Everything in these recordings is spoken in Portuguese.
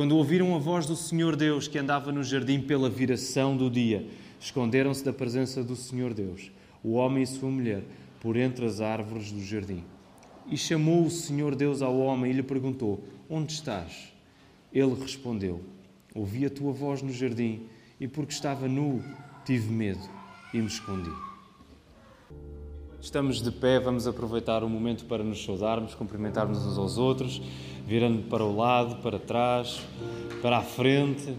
Quando ouviram a voz do Senhor Deus que andava no jardim pela viração do dia, esconderam-se da presença do Senhor Deus, o homem e sua mulher, por entre as árvores do jardim. E chamou o Senhor Deus ao homem e lhe perguntou: Onde estás? Ele respondeu: Ouvi a tua voz no jardim e, porque estava nu, tive medo e me escondi. Estamos de pé, vamos aproveitar o momento para nos saudarmos, cumprimentarmos uns aos outros, virando para o lado, para trás, para a frente,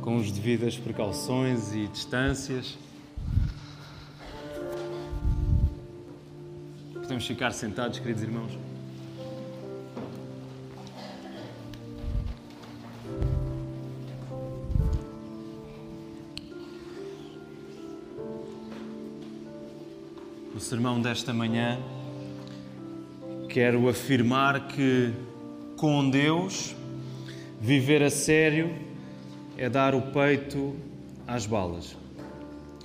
com as devidas precauções e distâncias. Podemos ficar sentados, queridos irmãos. O sermão desta manhã quero afirmar que com Deus viver a sério é dar o peito às balas.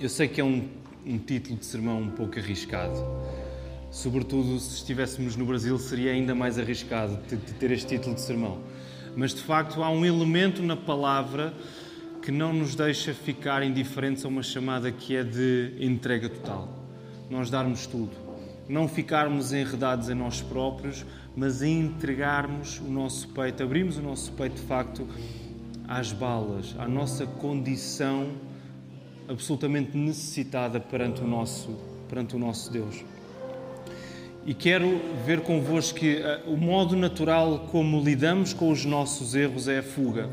Eu sei que é um, um título de sermão um pouco arriscado. Sobretudo se estivéssemos no Brasil, seria ainda mais arriscado de ter este título de sermão. Mas de facto há um elemento na palavra que não nos deixa ficar indiferentes a uma chamada que é de entrega total. Nós darmos tudo. Não ficarmos enredados em nós próprios, mas entregarmos o nosso peito, abrirmos o nosso peito de facto às balas, à nossa condição absolutamente necessitada perante o nosso, perante o nosso Deus. E quero ver convosco que uh, o modo natural como lidamos com os nossos erros é a fuga.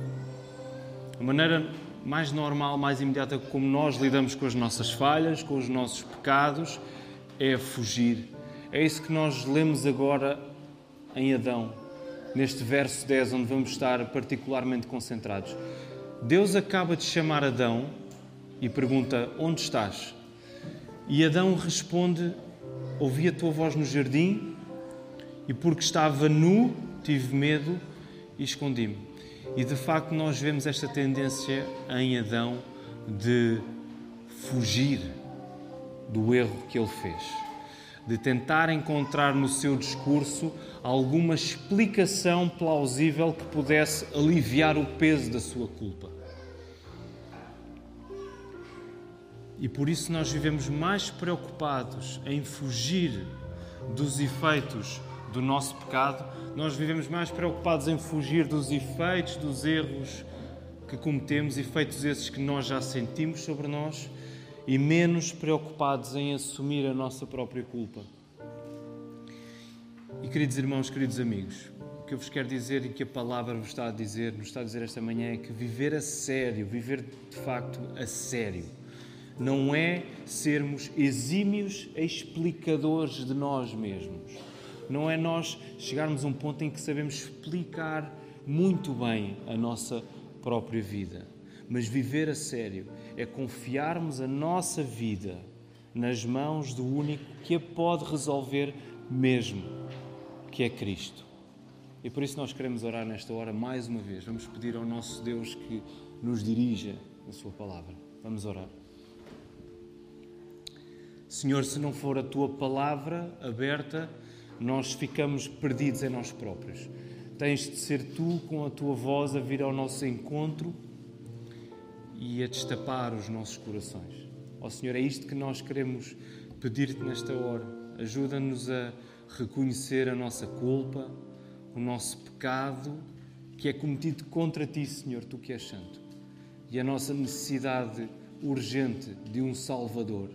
A maneira mais normal, mais imediata como nós lidamos com as nossas falhas, com os nossos pecados, é fugir. É isso que nós lemos agora em Adão, neste verso 10, onde vamos estar particularmente concentrados. Deus acaba de chamar Adão e pergunta: Onde estás? E Adão responde: Ouvi a tua voz no jardim e, porque estava nu, tive medo e escondi-me. E de facto, nós vemos esta tendência em Adão de fugir do erro que ele fez, de tentar encontrar no seu discurso alguma explicação plausível que pudesse aliviar o peso da sua culpa. E por isso nós vivemos mais preocupados em fugir dos efeitos do nosso pecado, nós vivemos mais preocupados em fugir dos efeitos dos erros que cometemos, efeitos esses que nós já sentimos sobre nós, e menos preocupados em assumir a nossa própria culpa. E queridos irmãos, queridos amigos, o que eu vos quero dizer e que a palavra vos está a dizer, nos está a dizer esta manhã é que viver a sério, viver de facto a sério, não é sermos exímios explicadores de nós mesmos. Não é nós chegarmos a um ponto em que sabemos explicar muito bem a nossa própria vida. Mas viver a sério é confiarmos a nossa vida nas mãos do único que a pode resolver mesmo, que é Cristo. E por isso nós queremos orar nesta hora mais uma vez. Vamos pedir ao nosso Deus que nos dirija a Sua palavra. Vamos orar. Senhor, se não for a tua palavra aberta, nós ficamos perdidos em nós próprios. Tens de ser tu, com a tua voz, a vir ao nosso encontro e a destapar os nossos corações. Ó oh, Senhor, é isto que nós queremos pedir-te nesta hora. Ajuda-nos a reconhecer a nossa culpa, o nosso pecado que é cometido contra ti, Senhor, tu que és santo, e a nossa necessidade urgente de um Salvador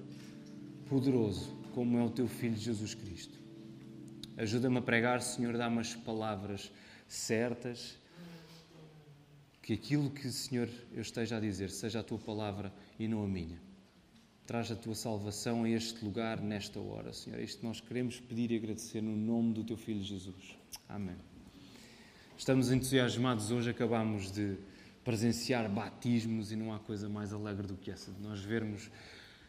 poderoso como é o teu Filho Jesus Cristo. Ajuda-me a pregar, Senhor, dá-me as palavras certas, que aquilo que, Senhor, eu esteja a dizer seja a tua palavra e não a minha. Traz a tua salvação a este lugar, nesta hora, Senhor. É isto nós queremos pedir e agradecer no nome do teu Filho Jesus. Amém. Estamos entusiasmados hoje, acabamos de presenciar batismos e não há coisa mais alegre do que essa, de nós vermos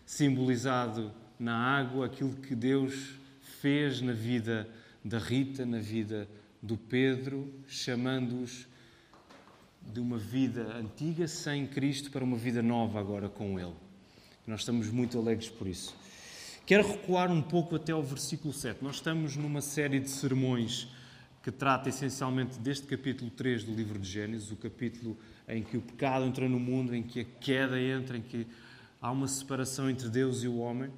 simbolizado na água aquilo que Deus fez na vida da Rita, na vida do Pedro, chamando-os de uma vida antiga sem Cristo para uma vida nova agora com Ele. Nós estamos muito alegres por isso. Quero recuar um pouco até ao versículo 7. Nós estamos numa série de sermões que trata essencialmente deste capítulo 3 do livro de Gênesis, o capítulo em que o pecado entra no mundo, em que a queda entra, em que há uma separação entre Deus e o homem.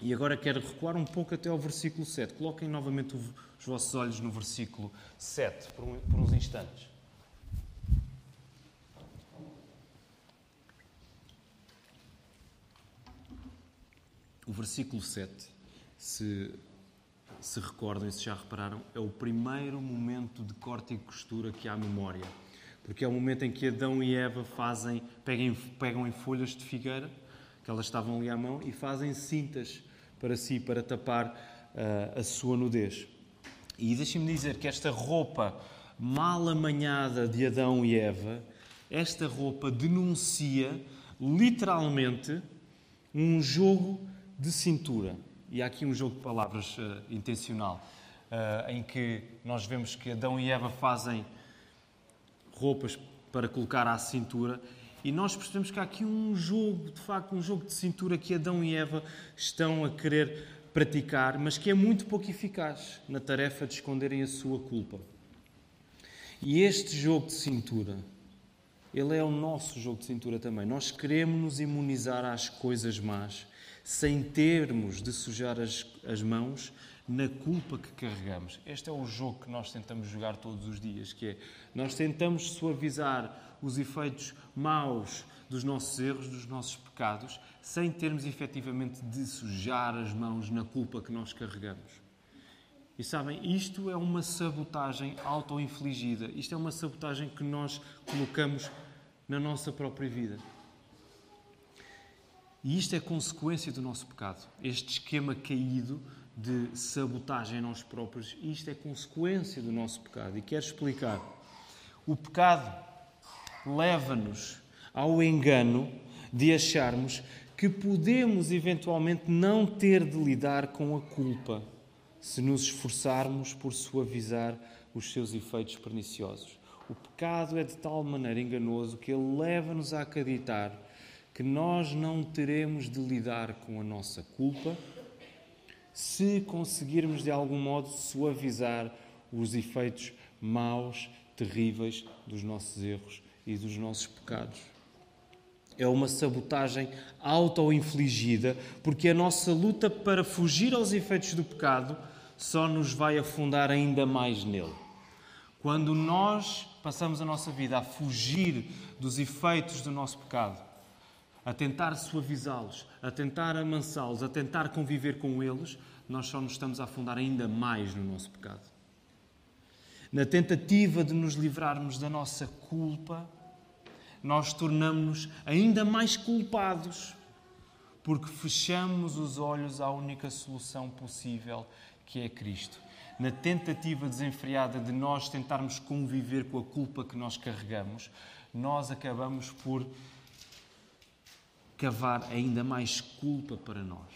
E agora quero recuar um pouco até ao versículo 7. Coloquem novamente os vossos olhos no versículo 7 por, uns instantes. O versículo 7, se se recordam e se já repararam, é o primeiro momento de corte e costura que há à memória. Porque é o momento em que Adão e Eva fazem, pegam, pegam em folhas de figueira, que elas estavam ali à mão, e fazem cintas para si, para tapar uh, a sua nudez. E deixem-me dizer que esta roupa mal amanhada de Adão e Eva, esta roupa denuncia literalmente um jogo de cintura. E há aqui um jogo de palavras uh, intencional, uh, em que nós vemos que Adão e Eva fazem roupas para colocar à cintura e nós percebemos que há aqui um jogo, de facto, um jogo de cintura que Adão e Eva estão a querer praticar, mas que é muito pouco eficaz na tarefa de esconderem a sua culpa. E este jogo de cintura, ele é o nosso jogo de cintura também. Nós queremos nos imunizar às coisas más sem termos de sujar as, as mãos na culpa que carregamos. Este é o jogo que nós tentamos jogar todos os dias, que é nós tentamos suavizar os efeitos maus dos nossos erros, dos nossos pecados, sem termos efetivamente de sujar as mãos na culpa que nós carregamos. E sabem, isto é uma sabotagem auto-infligida. Isto é uma sabotagem que nós colocamos na nossa própria vida. E isto é consequência do nosso pecado. Este esquema caído de sabotagem a nós próprios, isto é consequência do nosso pecado. E quero explicar. O pecado leva-nos ao engano de acharmos que podemos eventualmente não ter de lidar com a culpa se nos esforçarmos por suavizar os seus efeitos perniciosos. O pecado é de tal maneira enganoso que ele leva-nos a acreditar que nós não teremos de lidar com a nossa culpa se conseguirmos de algum modo suavizar os efeitos maus, terríveis dos nossos erros e dos nossos pecados. É uma sabotagem auto-infligida, porque a nossa luta para fugir aos efeitos do pecado só nos vai afundar ainda mais nele. Quando nós passamos a nossa vida a fugir dos efeitos do nosso pecado, a tentar suavizá-los, a tentar amansá-los, a tentar conviver com eles, nós só nos estamos a afundar ainda mais no nosso pecado. Na tentativa de nos livrarmos da nossa culpa, nós tornamos-nos ainda mais culpados, porque fechamos os olhos à única solução possível, que é Cristo. Na tentativa desenfreada de nós tentarmos conviver com a culpa que nós carregamos, nós acabamos por cavar ainda mais culpa para nós,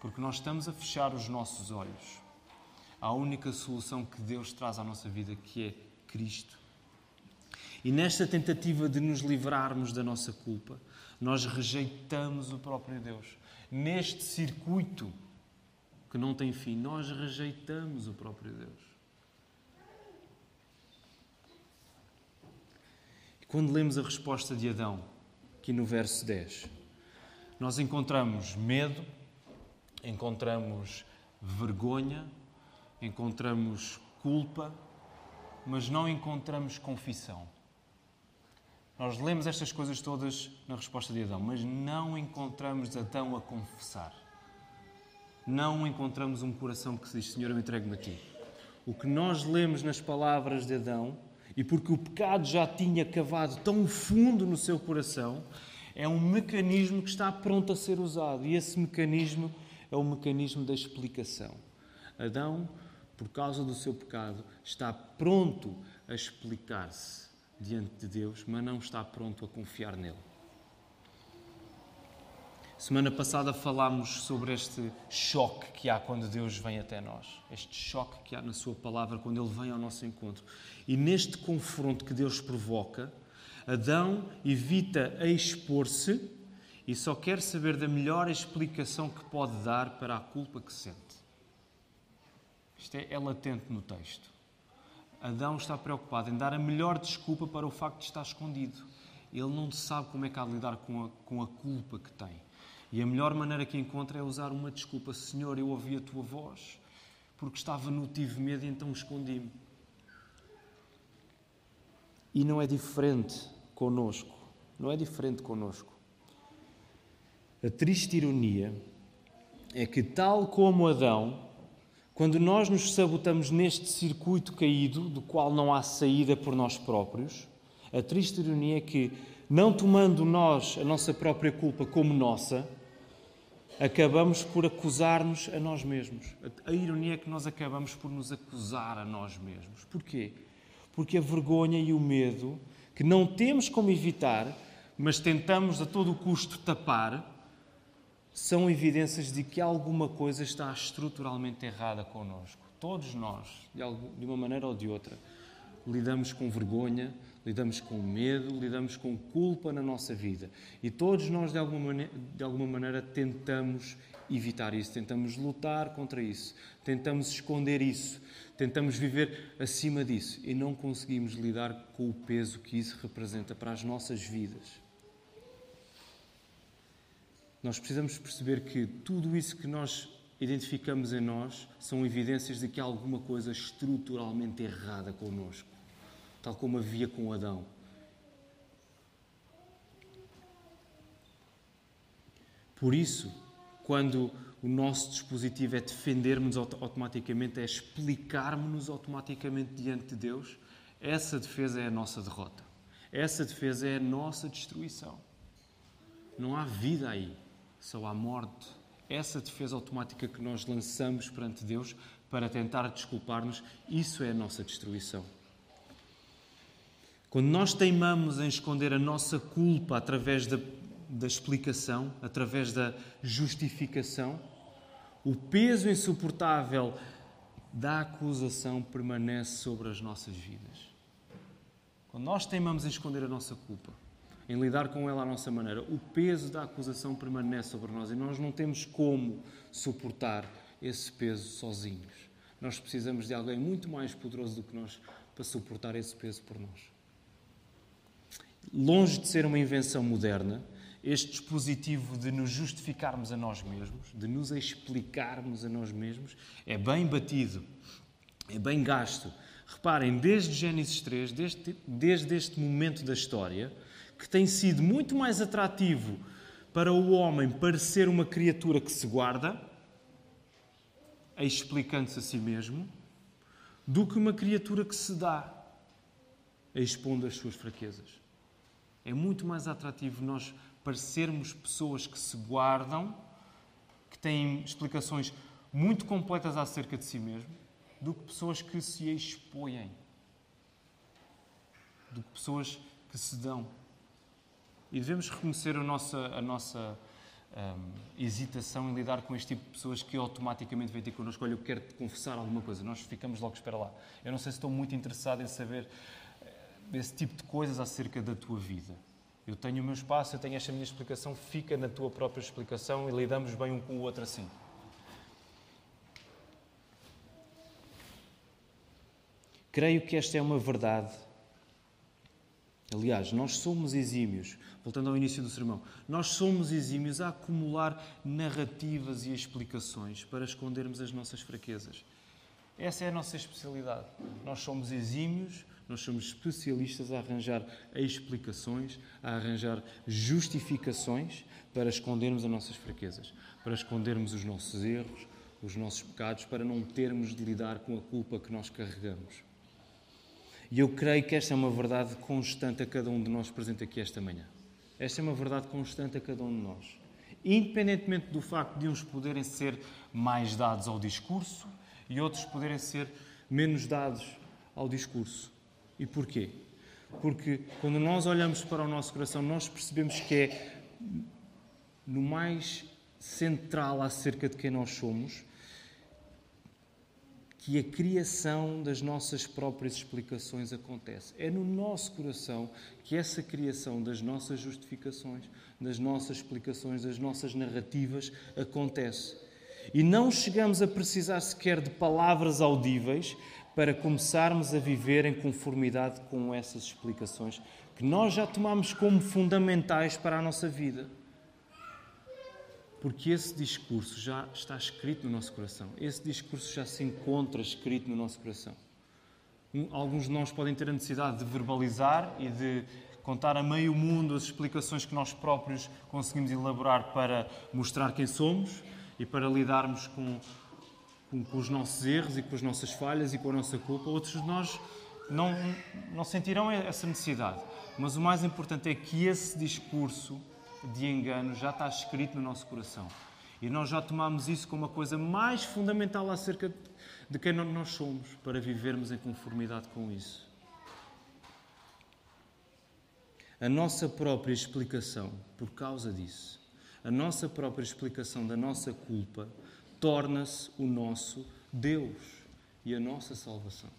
porque nós estamos a fechar os nossos olhos à única solução que Deus traz à nossa vida, que é Cristo. E nesta tentativa de nos livrarmos da nossa culpa, nós rejeitamos o próprio Deus. Neste circuito que não tem fim, nós rejeitamos o próprio Deus. E quando lemos a resposta de Adão, aqui no verso 10, nós encontramos medo, encontramos vergonha, encontramos culpa, mas não encontramos confissão. Nós lemos estas coisas todas na resposta de Adão, mas não encontramos Adão a confessar. não encontramos um coração que se diz: Senhor, eu entrego-me a ti. O que nós lemos nas palavras de Adão, e porque o pecado já tinha cavado tão fundo no seu coração, é um mecanismo que está pronto a ser usado. E esse mecanismo é o mecanismo da explicação. Adão, por causa do seu pecado, está pronto a explicar-se diante de Deus, mas não está pronto a confiar nele. Semana passada falámos sobre este choque que há quando Deus vem até nós. Este choque que há na Sua palavra quando Ele vem ao nosso encontro. E neste confronto que Deus provoca, Adão evita expor-se e só quer saber da melhor explicação que pode dar para a culpa que sente. Isto é, é latente no texto. Adão está preocupado em dar a melhor desculpa para o facto de estar escondido. Ele não sabe como é que há de lidar com a, com a culpa que tem. E a melhor maneira que encontra é usar uma desculpa. Senhor, eu ouvi a tua voz, porque estava nu, tive medo e então escondi-me. E não é diferente conosco. Não é diferente conosco. A triste ironia é que, tal como Adão, quando nós nos sabotamos neste circuito caído, do qual não há saída por nós próprios, a triste ironia é que, não tomando nós a nossa própria culpa como nossa, acabamos por acusar-nos a nós mesmos. A ironia é que nós acabamos por nos acusar a nós mesmos. Porquê? Porque a vergonha e o medo, que não temos como evitar, mas tentamos a todo custo tapar, são evidências de que alguma coisa está estruturalmente errada connosco. Todos nós, de uma maneira ou de outra, lidamos com vergonha, lidamos com medo, lidamos com culpa na nossa vida. E todos nós, de alguma, maneira, de alguma maneira, tentamos evitar isso, tentamos lutar contra isso, tentamos esconder isso, tentamos viver acima disso e não conseguimos lidar com o peso que isso representa para as nossas vidas. Nós precisamos perceber que tudo isso que nós identificamos em nós são evidências de que há alguma coisa estruturalmente errada connosco tal como havia com Adão. Por isso, quando o nosso dispositivo é defendermos automaticamente, é explicarmos-nos automaticamente diante de Deus, essa defesa é a nossa derrota. Essa defesa é a nossa destruição. Não há vida aí, só há morte. Essa defesa automática que nós lançamos perante Deus para tentar desculpar-nos, isso é a nossa destruição. Quando nós teimamos em esconder a nossa culpa através da, da explicação, através da justificação, o peso insuportável da acusação permanece sobre as nossas vidas. Quando nós teimamos em esconder a nossa culpa, em lidar com ela à nossa maneira, o peso da acusação permanece sobre nós e nós não temos como suportar esse peso sozinhos. Nós precisamos de alguém muito mais poderoso do que nós para suportar esse peso por nós longe de ser uma invenção moderna, este dispositivo de nos justificarmos a nós mesmos, de nos explicarmos a nós mesmos, é bem batido, é bem gasto. Reparem, desde Gênesis 3, desde, desde este momento da história, que tem sido muito mais atrativo para o homem parecer uma criatura que se guarda, explicando-se a si mesmo, do que uma criatura que se dá, expondo as suas fraquezas. É muito mais atrativo nós parecermos pessoas que se guardam, que têm explicações muito completas acerca de si mesmo, do que pessoas que se expõem, do que pessoas que se dão. E devemos reconhecer a nossa, a nossa um, hesitação em lidar com este tipo de pessoas que automaticamente vêm ter connosco. Olha, eu quero te confessar alguma coisa. Nós ficamos logo, espera lá. Eu não sei se estou muito interessado em saber esse tipo de coisas acerca da tua vida. Eu tenho o meu espaço, eu tenho esta minha explicação, fica na tua própria explicação e lidamos bem um com o outro assim. Creio que esta é uma verdade. Aliás, nós somos exímios, voltando ao início do sermão, nós somos exímios a acumular narrativas e explicações para escondermos as nossas fraquezas. Essa é a nossa especialidade. Nós somos exímios nós somos especialistas a arranjar explicações, a arranjar justificações para escondermos as nossas fraquezas, para escondermos os nossos erros, os nossos pecados para não termos de lidar com a culpa que nós carregamos. E eu creio que esta é uma verdade constante a cada um de nós presente aqui esta manhã. Esta é uma verdade constante a cada um de nós. Independentemente do facto de uns poderem ser mais dados ao discurso e outros poderem ser menos dados ao discurso. E porquê? Porque quando nós olhamos para o nosso coração, nós percebemos que é no mais central acerca de quem nós somos que a criação das nossas próprias explicações acontece. É no nosso coração que essa criação das nossas justificações, das nossas explicações, das nossas narrativas acontece. E não chegamos a precisar sequer de palavras audíveis para começarmos a viver em conformidade com essas explicações que nós já tomamos como fundamentais para a nossa vida. Porque esse discurso já está escrito no nosso coração. Esse discurso já se encontra escrito no nosso coração. Alguns de nós podem ter a necessidade de verbalizar e de contar a meio mundo as explicações que nós próprios conseguimos elaborar para mostrar quem somos e para lidarmos com, com, com os nossos erros e com as nossas falhas e com a nossa culpa. Outros de nós não, não sentirão essa necessidade. Mas o mais importante é que esse discurso de engano já está escrito no nosso coração. E nós já tomamos isso como a coisa mais fundamental acerca de quem nós somos, para vivermos em conformidade com isso. A nossa própria explicação, por causa disso, a nossa própria explicação da nossa culpa, torna-se o nosso Deus e a nossa salvação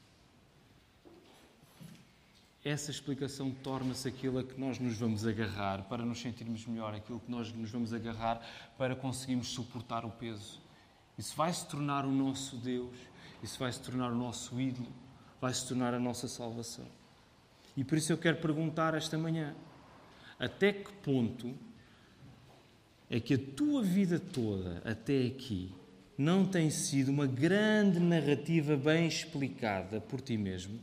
essa explicação torna-se aquilo a que nós nos vamos agarrar para nos sentirmos melhor, aquilo que nós nos vamos agarrar para conseguirmos suportar o peso. Isso vai se tornar o nosso Deus, isso vai se tornar o nosso ídolo, vai se tornar a nossa salvação. E por isso eu quero perguntar esta manhã: até que ponto é que a tua vida toda, até aqui, não tem sido uma grande narrativa bem explicada por ti mesmo?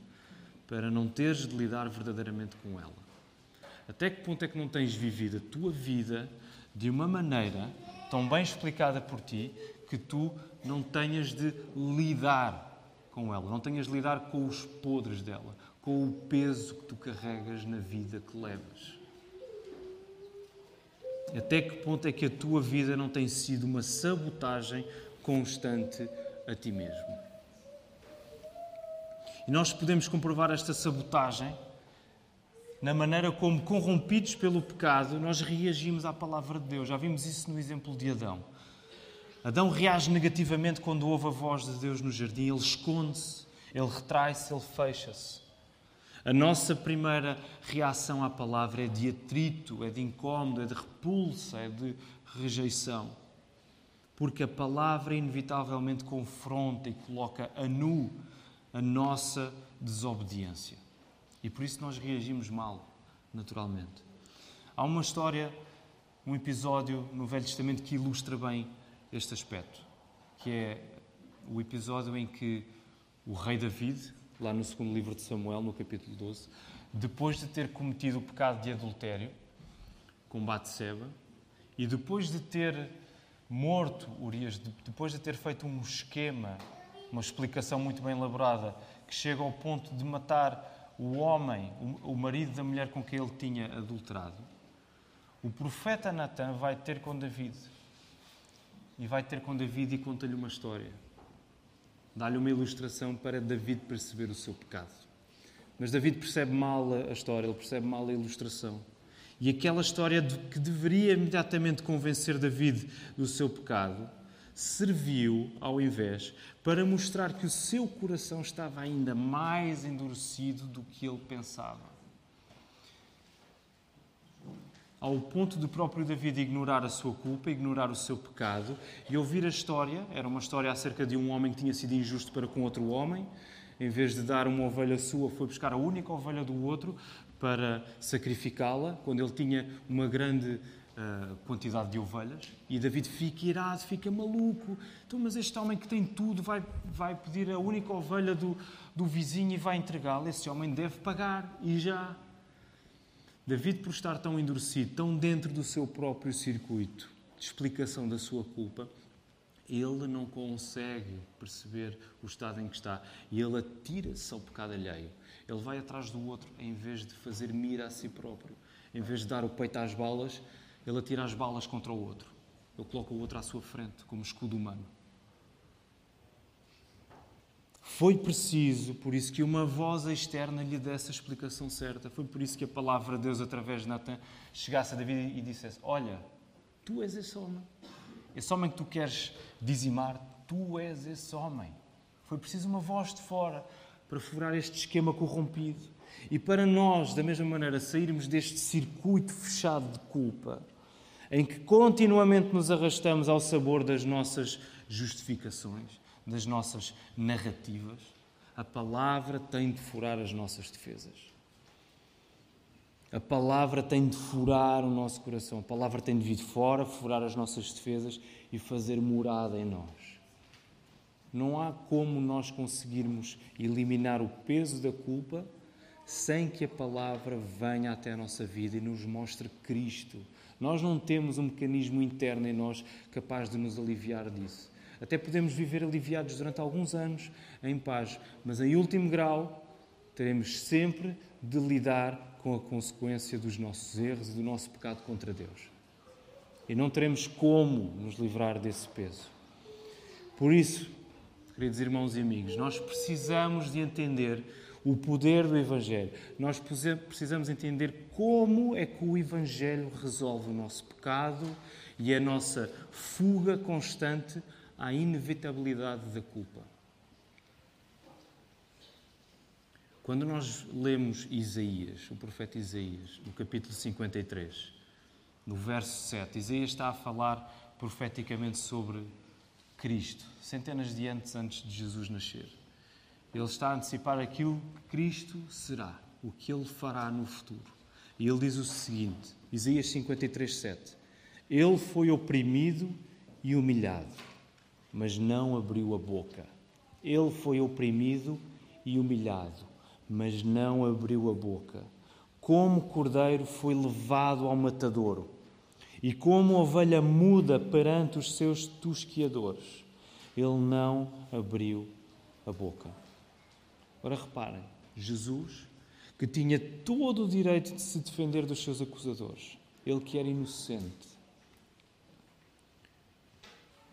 Para não teres de lidar verdadeiramente com ela? Até que ponto é que não tens vivido a tua vida de uma maneira tão bem explicada por ti que tu não tenhas de lidar com ela, não tenhas de lidar com os podres dela, com o peso que tu carregas na vida que levas? Até que ponto é que a tua vida não tem sido uma sabotagem constante a ti mesmo? E nós podemos comprovar esta sabotagem na maneira como, corrompidos pelo pecado, nós reagimos à palavra de Deus. Já vimos isso no exemplo de Adão. Adão reage negativamente quando ouve a voz de Deus no jardim. Ele esconde-se, ele retrai-se, ele fecha-se. A nossa primeira reação à palavra é de atrito, é de incómodo, é de repulsa, é de rejeição. Porque a palavra inevitavelmente confronta e coloca a nu a nossa desobediência. E por isso nós reagimos mal, naturalmente. Há uma história, um episódio no Velho Testamento que ilustra bem este aspecto, que é o episódio em que o rei David, lá no segundo livro de Samuel, no capítulo 12, depois de ter cometido o pecado de adultério com Batseba e depois de ter morto Urias, depois de ter feito um esquema uma explicação muito bem elaborada, que chega ao ponto de matar o homem, o marido da mulher com quem ele tinha adulterado. O profeta Natan vai ter com David. E vai ter com David e conta-lhe uma história. Dá-lhe uma ilustração para David perceber o seu pecado. Mas David percebe mal a história, ele percebe mal a ilustração. E aquela história que deveria imediatamente convencer David do seu pecado, serviu, ao invés, para mostrar que o seu coração estava ainda mais endurecido do que ele pensava. Ao ponto de próprio David ignorar a sua culpa, ignorar o seu pecado e ouvir a história. Era uma história acerca de um homem que tinha sido injusto para com outro homem. Em vez de dar uma ovelha sua, foi buscar a única ovelha do outro para sacrificá-la, quando ele tinha uma grande uh, quantidade de ovelhas e David fica irado, fica maluco. Então, mas este homem que tem tudo vai, vai pedir a única ovelha do, do vizinho e vai entregá-la. Esse homem deve pagar e já. David, por estar tão endurecido, tão dentro do seu próprio circuito de explicação da sua culpa, Ele não consegue perceber o estado em que está e ele atira-se ao pecado alheio. Ele vai atrás do outro em vez de fazer mira a si próprio. Em vez de dar o peito às balas, ele atira as balas contra o outro. Ele coloca o outro à sua frente como escudo humano. Foi preciso, por isso, que uma voz externa lhe desse a explicação certa. Foi por isso que a palavra de Deus, através de Natan, chegasse a David e dissesse: Olha, tu és esse homem. Esse homem que tu queres dizimar, tu és esse homem. Foi preciso uma voz de fora para furar este esquema corrompido. E para nós, da mesma maneira, sairmos deste circuito fechado de culpa, em que continuamente nos arrastamos ao sabor das nossas justificações, das nossas narrativas, a palavra tem de furar as nossas defesas. A palavra tem de furar o nosso coração. A palavra tem de vir de fora, furar as nossas defesas e fazer morada em nós. Não há como nós conseguirmos eliminar o peso da culpa sem que a palavra venha até a nossa vida e nos mostre Cristo. Nós não temos um mecanismo interno em nós capaz de nos aliviar disso. Até podemos viver aliviados durante alguns anos em paz, mas em último grau teremos sempre de lidar com a consequência dos nossos erros e do nosso pecado contra Deus. E não teremos como nos livrar desse peso. Por isso, queridos irmãos e amigos, nós precisamos de entender o poder do Evangelho. Nós precisamos entender como é que o Evangelho resolve o nosso pecado e a nossa fuga constante à inevitabilidade da culpa. Quando nós lemos Isaías, o profeta Isaías, no capítulo 53, no verso 7, Isaías está a falar profeticamente sobre Cristo, centenas de anos antes de Jesus nascer. Ele está a antecipar aquilo que Cristo será, o que ele fará no futuro. E ele diz o seguinte, Isaías 53, 7. Ele foi oprimido e humilhado mas não abriu a boca. Ele foi oprimido e humilhado, mas não abriu a boca. Como cordeiro foi levado ao matadouro, e como ovelha muda perante os seus tosquiadores, ele não abriu a boca. Ora, reparem, Jesus, que tinha todo o direito de se defender dos seus acusadores, ele que era inocente,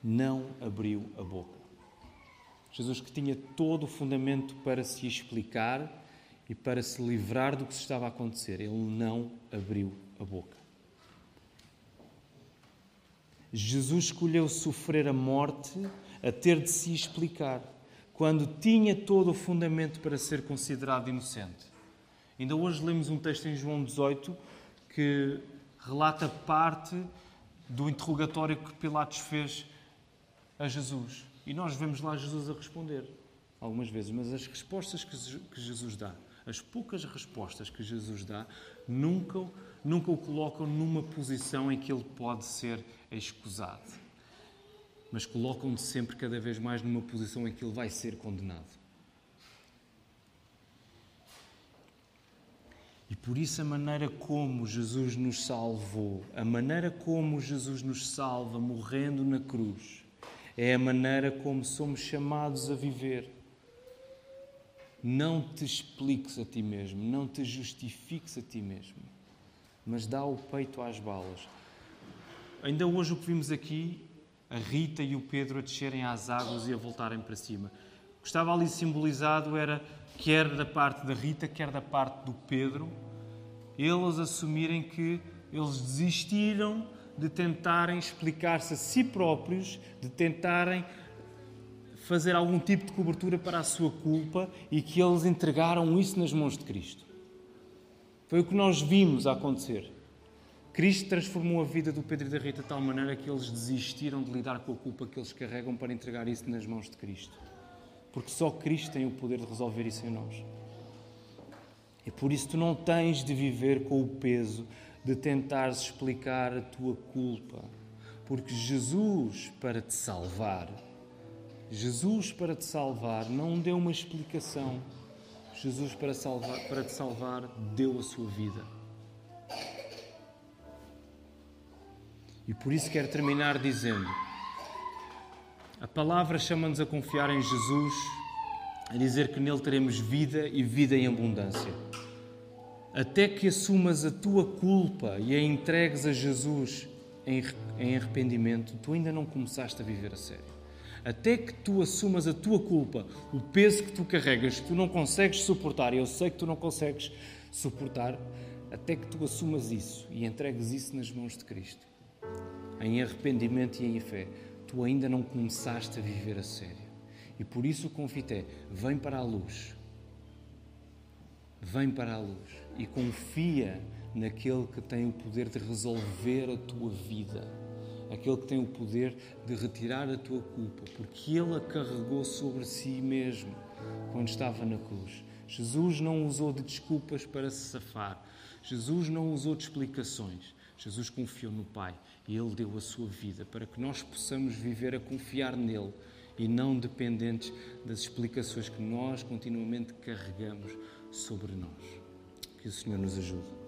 não abriu a boca. Jesus, que tinha todo o fundamento para se explicar e para se livrar do que se estava a acontecer, ele não abriu a boca. Jesus escolheu sofrer a morte a ter de se explicar, quando tinha todo o fundamento para ser considerado inocente. Ainda hoje lemos um texto em João 18 que relata parte do interrogatório que Pilatos fez a Jesus. E nós vemos lá Jesus a responder, algumas vezes, mas as respostas que Jesus dá, as poucas respostas que Jesus dá, nunca, nunca o colocam numa posição em que ele pode ser excusado. Mas colocam-no sempre, cada vez mais, numa posição em que ele vai ser condenado. E por isso a maneira como Jesus nos salvou, a maneira como Jesus nos salva morrendo na cruz, é a maneira como somos chamados a viver. Não te expliques a ti mesmo, não te justifiques a ti mesmo, mas dá o peito às balas. Ainda hoje o que vimos aqui, a Rita e o Pedro a descerem às águas e a voltarem para cima. O que estava ali simbolizado era, quer da parte da Rita, quer da parte do Pedro, eles assumirem que eles desistiram de tentarem explicar-se a si próprios, de tentarem fazer algum tipo de cobertura para a sua culpa e que eles entregaram isso nas mãos de Cristo. Foi o que nós vimos acontecer. Cristo transformou a vida do Pedro e da Rita de tal maneira que eles desistiram de lidar com a culpa que eles carregam para entregar isso nas mãos de Cristo. Porque só Cristo tem o poder de resolver isso em nós. E por isso tu não tens de viver com o peso de tentares explicar a tua culpa. Porque Jesus, para te salvar, Jesus, para te salvar, não deu uma explicação. Jesus, para, salvar, para te salvar, deu a sua vida. E por isso quero terminar dizendo: A palavra chama-nos a confiar em Jesus, a dizer que nele teremos vida e vida em abundância. Até que assumas a tua culpa e a entregues a Jesus em arrependimento, tu ainda não começaste a viver a sério. Até que tu assumas a tua culpa, o peso que tu carregas, que tu não consegues suportar, eu sei que tu não consegues suportar, até que tu assumas isso e entregues isso nas mãos de Cristo, em arrependimento e em fé, tu ainda não começaste a viver a sério. E por isso o convite é: vem para a luz. Vem para a luz e confia naquele que tem o poder de resolver a tua vida, aquele que tem o poder de retirar a tua culpa, porque ele a carregou sobre si mesmo quando estava na cruz. Jesus não usou de desculpas para se safar. Jesus não usou de explicações. Jesus confiou no Pai e Ele deu a sua vida para que nós possamos viver a confiar nele e não dependentes das explicações que nós continuamente carregamos sobre nós. Que o Senhor nos ajude.